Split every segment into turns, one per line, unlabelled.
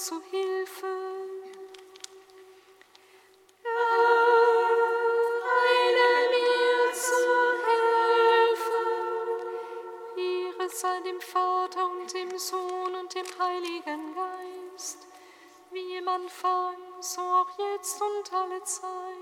zu Hilfe. Eile mir zu Hilfe. Ehre sei dem Vater und dem Sohn und dem Heiligen Geist, wie im Anfang, so auch jetzt und alle Zeit.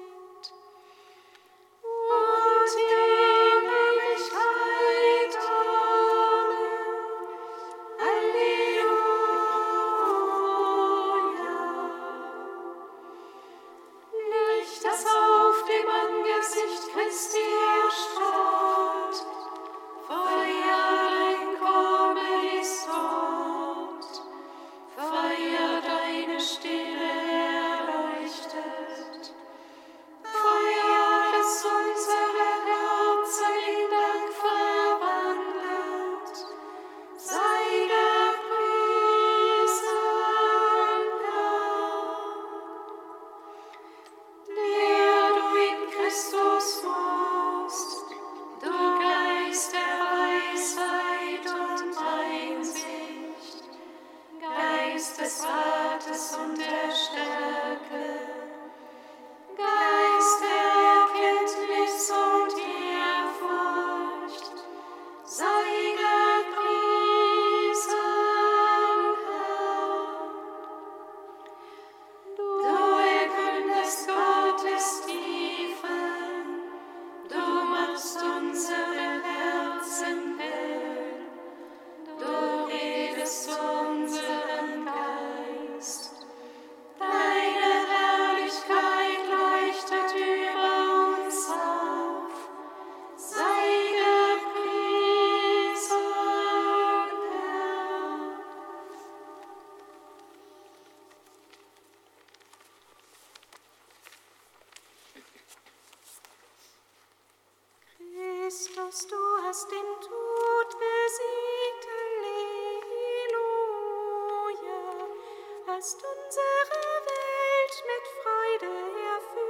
Lasst unsere Welt mit Freude erfüllen.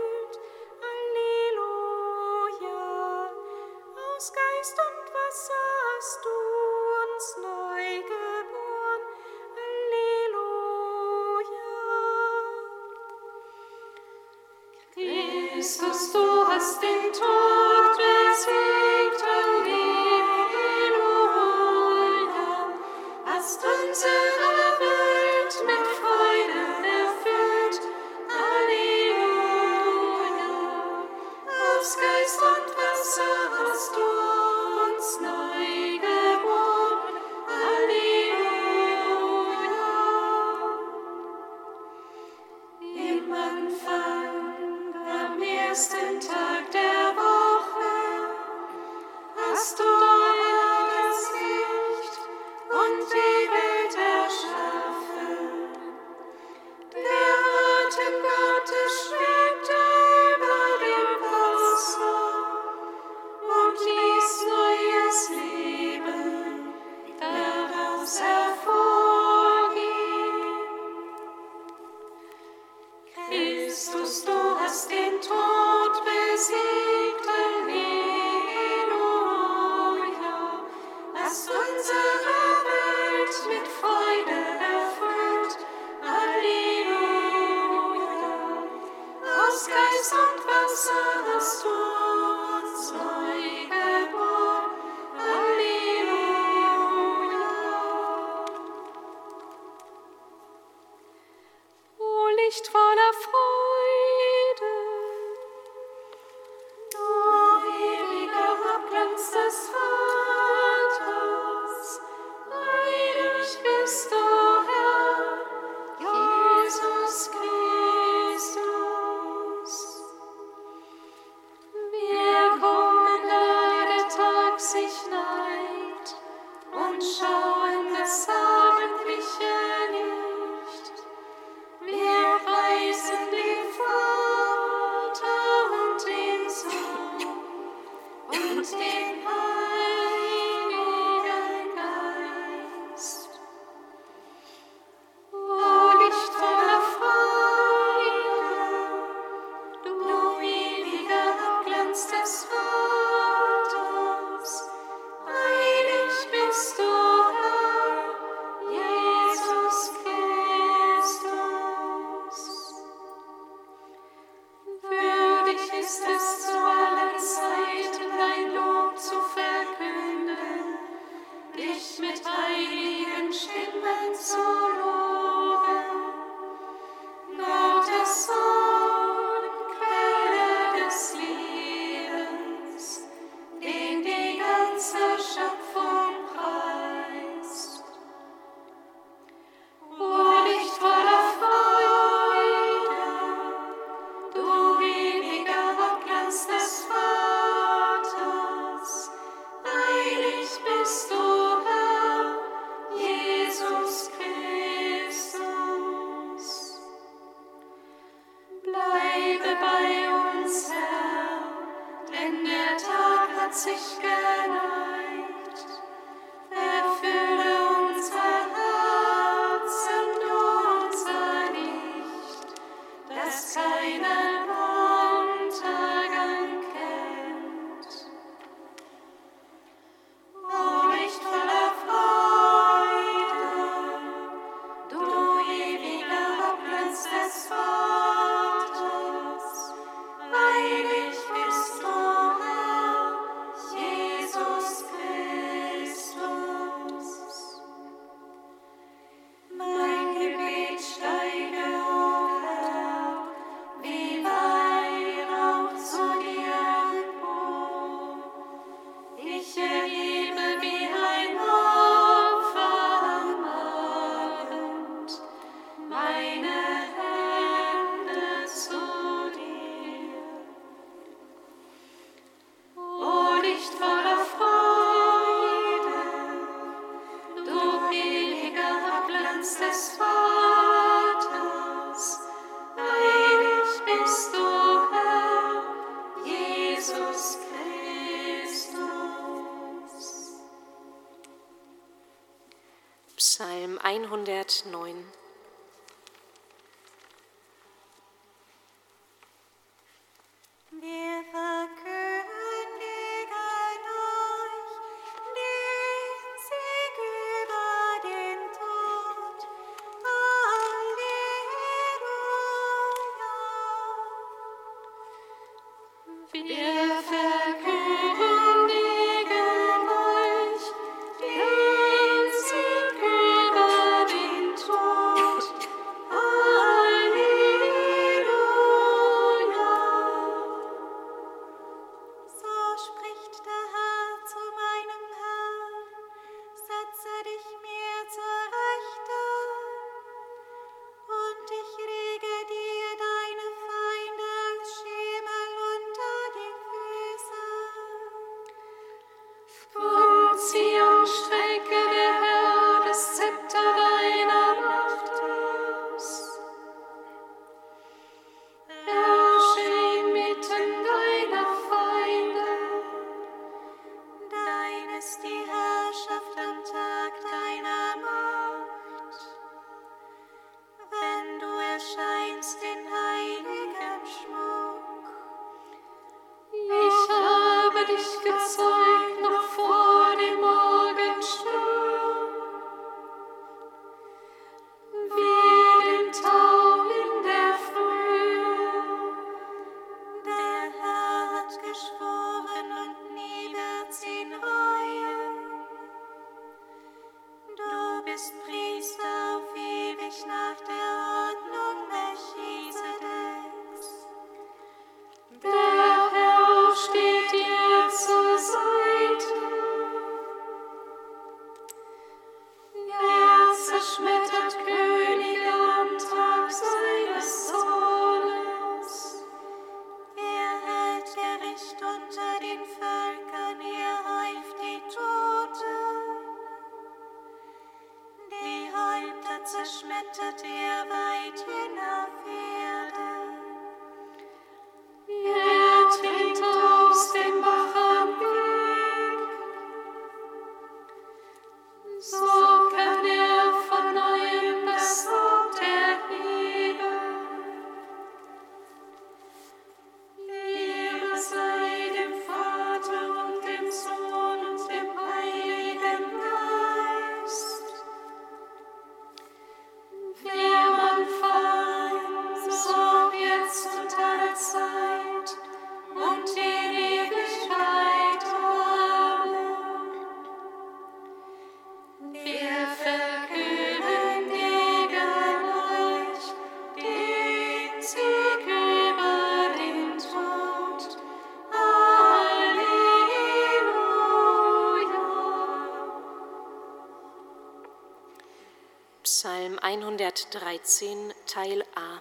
113, Teil A.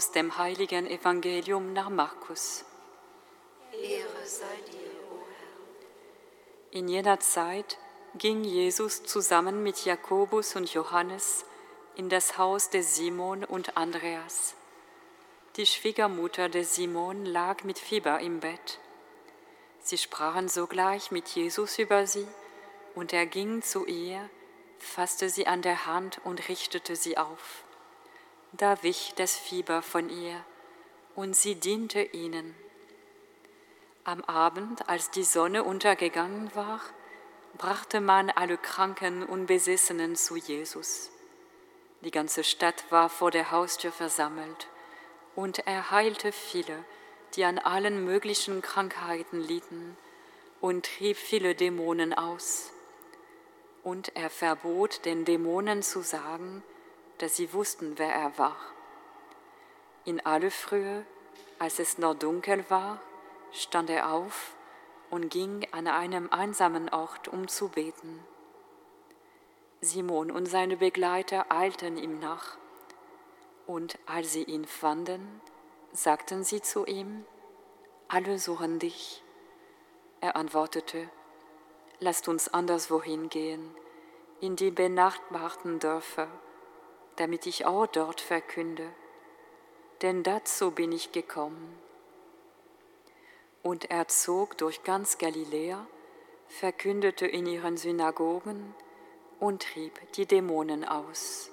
Aus dem heiligen Evangelium nach Markus.
Ehre sei dir, o
In jener Zeit ging Jesus zusammen mit Jakobus und Johannes in das Haus des Simon und Andreas. Die Schwiegermutter des Simon lag mit Fieber im Bett. Sie sprachen sogleich mit Jesus über sie, und er ging zu ihr, fasste sie an der Hand und richtete sie auf. Da wich das Fieber von ihr, und sie diente ihnen. Am Abend, als die Sonne untergegangen war, brachte man alle Kranken und Besessenen zu Jesus. Die ganze Stadt war vor der Haustür versammelt, und er heilte viele, die an allen möglichen Krankheiten litten, und trieb viele Dämonen aus. Und er verbot den Dämonen zu sagen, dass sie wussten, wer er war. In alle Frühe, als es noch dunkel war, stand er auf und ging an einem einsamen Ort, um zu beten. Simon und seine Begleiter eilten ihm nach, und als sie ihn fanden, sagten sie zu ihm, alle suchen dich. Er antwortete, Lasst uns anderswohin gehen, in die benachbarten Dörfer, damit ich auch dort verkünde, denn dazu bin ich gekommen. Und er zog durch ganz Galiläa, verkündete in ihren Synagogen und trieb die Dämonen aus.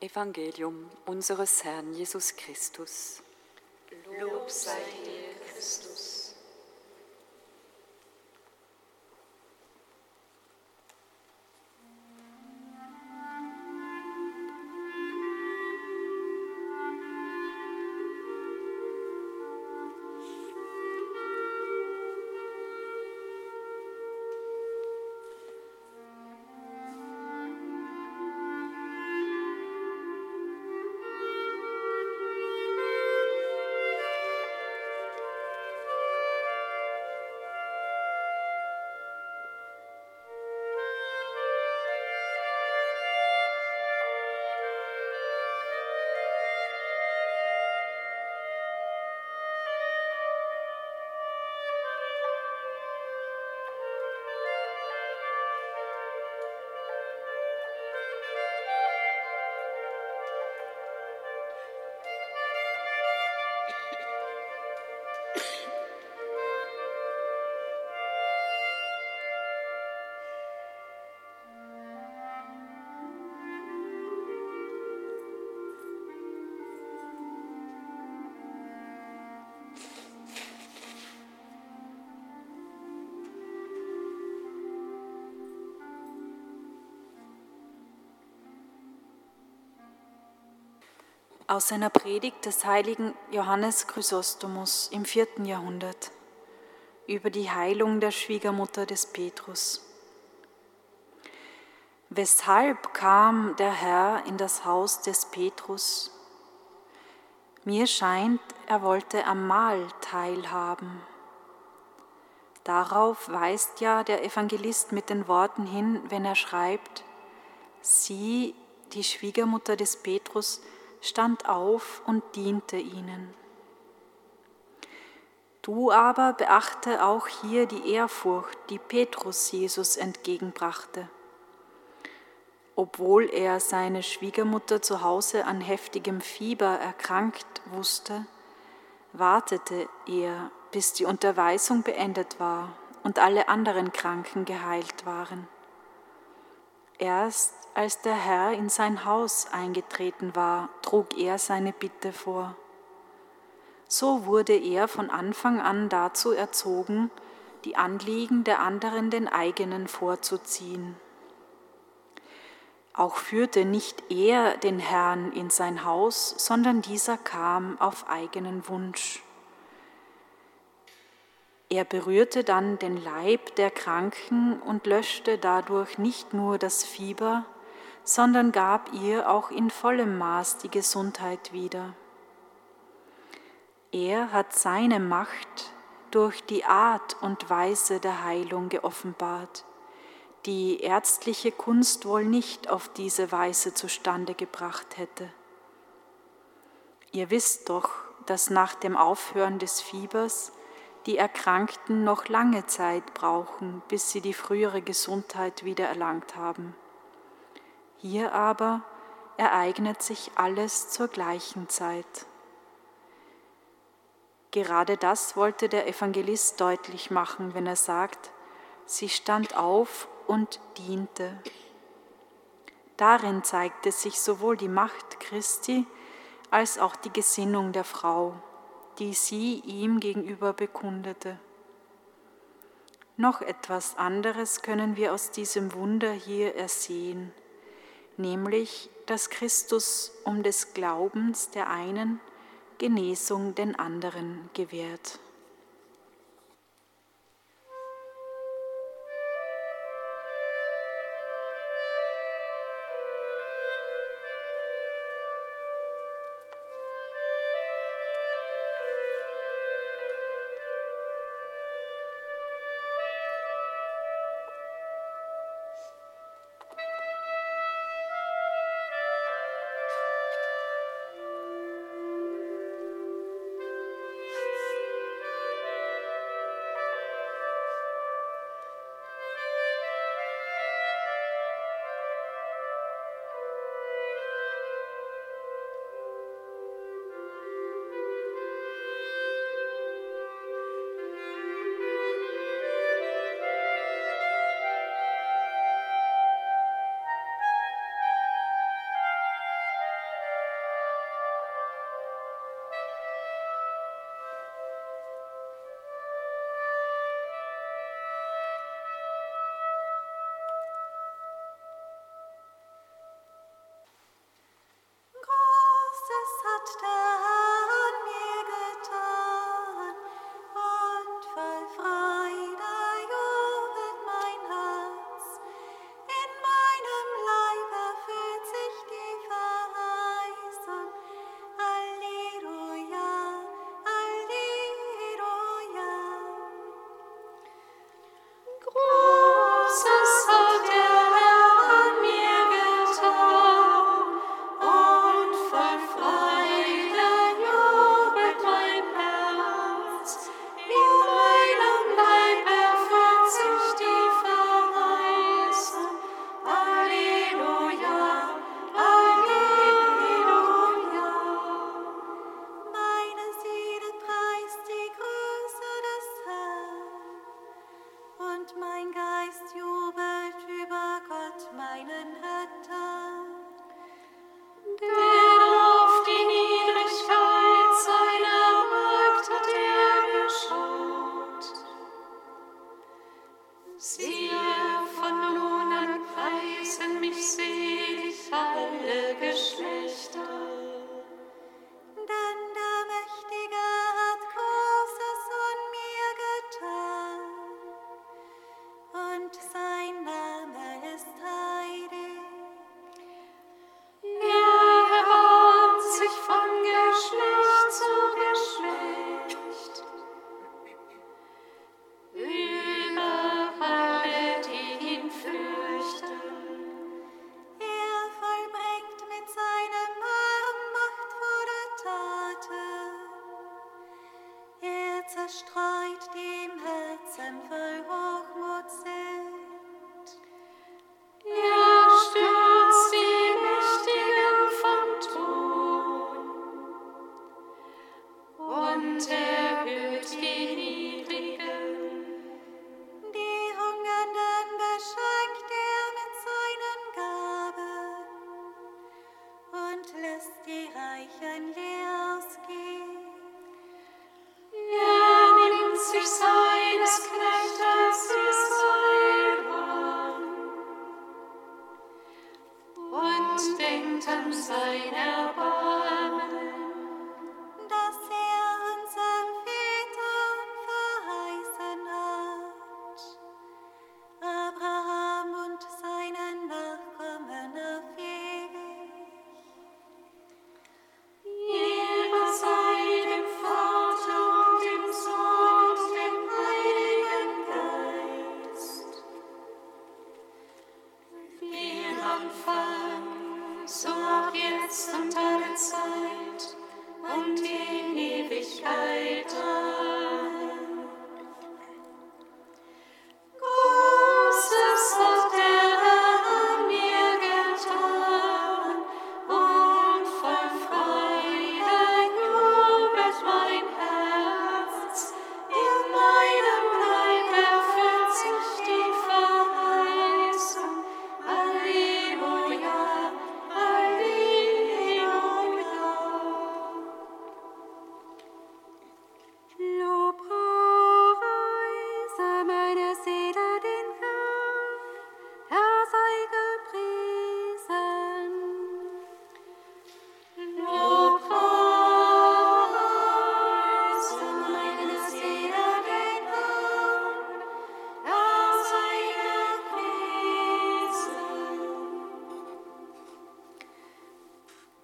Evangelium unseres Herrn Jesus Christus.
Lob sei dir, Christus.
Aus einer Predigt des heiligen Johannes Chrysostomus im vierten Jahrhundert über die Heilung der Schwiegermutter des Petrus. Weshalb kam der Herr in das Haus des Petrus? Mir scheint, er wollte am Mahl teilhaben. Darauf weist ja der Evangelist mit den Worten hin, wenn er schreibt, sie, die Schwiegermutter des Petrus, stand auf und diente ihnen. Du aber beachte auch hier die Ehrfurcht, die Petrus Jesus entgegenbrachte. Obwohl er seine Schwiegermutter zu Hause an heftigem Fieber erkrankt wusste, wartete er, bis die Unterweisung beendet war und alle anderen Kranken geheilt waren. Erst als der Herr in sein Haus eingetreten war, trug er seine Bitte vor. So wurde er von Anfang an dazu erzogen, die Anliegen der anderen den eigenen vorzuziehen. Auch führte nicht er den Herrn in sein Haus, sondern dieser kam auf eigenen Wunsch. Er berührte dann den Leib der Kranken und löschte dadurch nicht nur das Fieber, sondern gab ihr auch in vollem Maß die Gesundheit wieder. Er hat seine Macht durch die Art und Weise der Heilung geoffenbart, die ärztliche Kunst wohl nicht auf diese Weise zustande gebracht hätte. Ihr wisst doch, dass nach dem Aufhören des Fiebers die Erkrankten noch lange Zeit brauchen, bis sie die frühere Gesundheit wiedererlangt haben. Hier aber ereignet sich alles zur gleichen Zeit. Gerade das wollte der Evangelist deutlich machen, wenn er sagt, sie stand auf und diente. Darin zeigte sich sowohl die Macht Christi als auch die Gesinnung der Frau die sie ihm gegenüber bekundete. Noch etwas anderes können wir aus diesem Wunder hier ersehen, nämlich, dass Christus um des Glaubens der einen Genesung den anderen gewährt.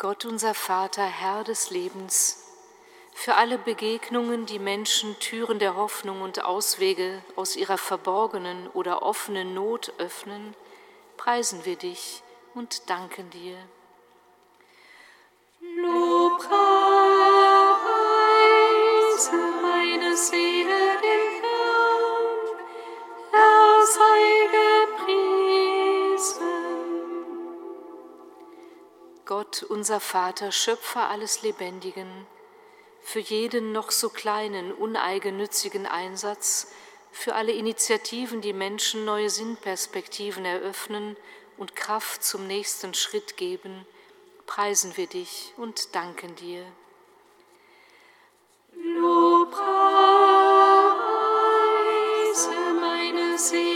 Gott unser Vater, Herr des Lebens, für alle Begegnungen, die Menschen Türen der Hoffnung und Auswege aus ihrer verborgenen oder offenen Not öffnen, preisen wir dich und danken dir.
Lobpreise meine Seele den Herrn, er sei
Gott, unser Vater, Schöpfer alles Lebendigen, für jeden noch so kleinen, uneigennützigen Einsatz, für alle Initiativen, die Menschen neue Sinnperspektiven eröffnen und Kraft zum nächsten Schritt geben, preisen wir dich und danken dir.
Lobpreise meine Seele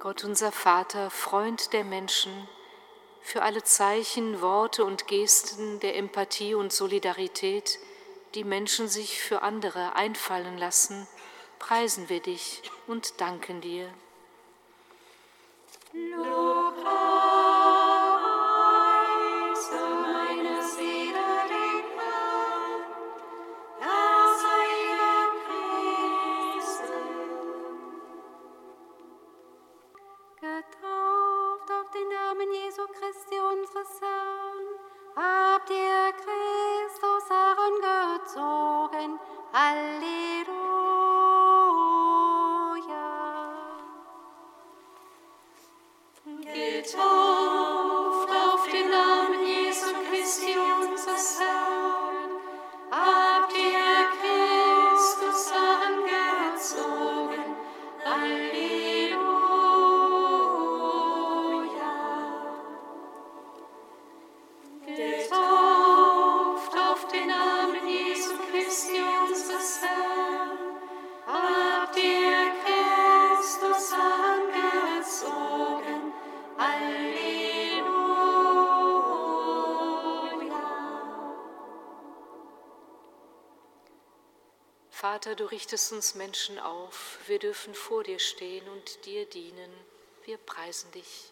Gott unser Vater, Freund der Menschen, für alle Zeichen, Worte und Gesten der Empathie und Solidarität, die Menschen sich für andere einfallen lassen, preisen wir dich und danken dir. Vater, du richtest uns Menschen auf. Wir dürfen vor dir stehen und dir dienen. Wir preisen dich.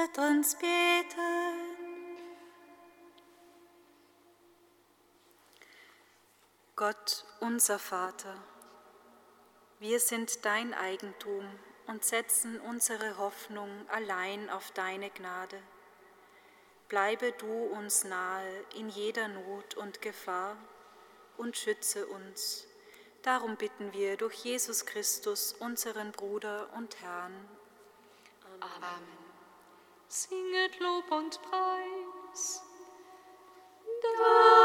Lasset uns beten. Gott, unser Vater, wir sind dein Eigentum und setzen unsere Hoffnung allein auf deine Gnade. Bleibe du uns nahe in jeder Not und Gefahr und schütze uns. Darum bitten wir durch Jesus Christus, unseren Bruder und Herrn.
Amen. Singet Lob und Preis. Gott.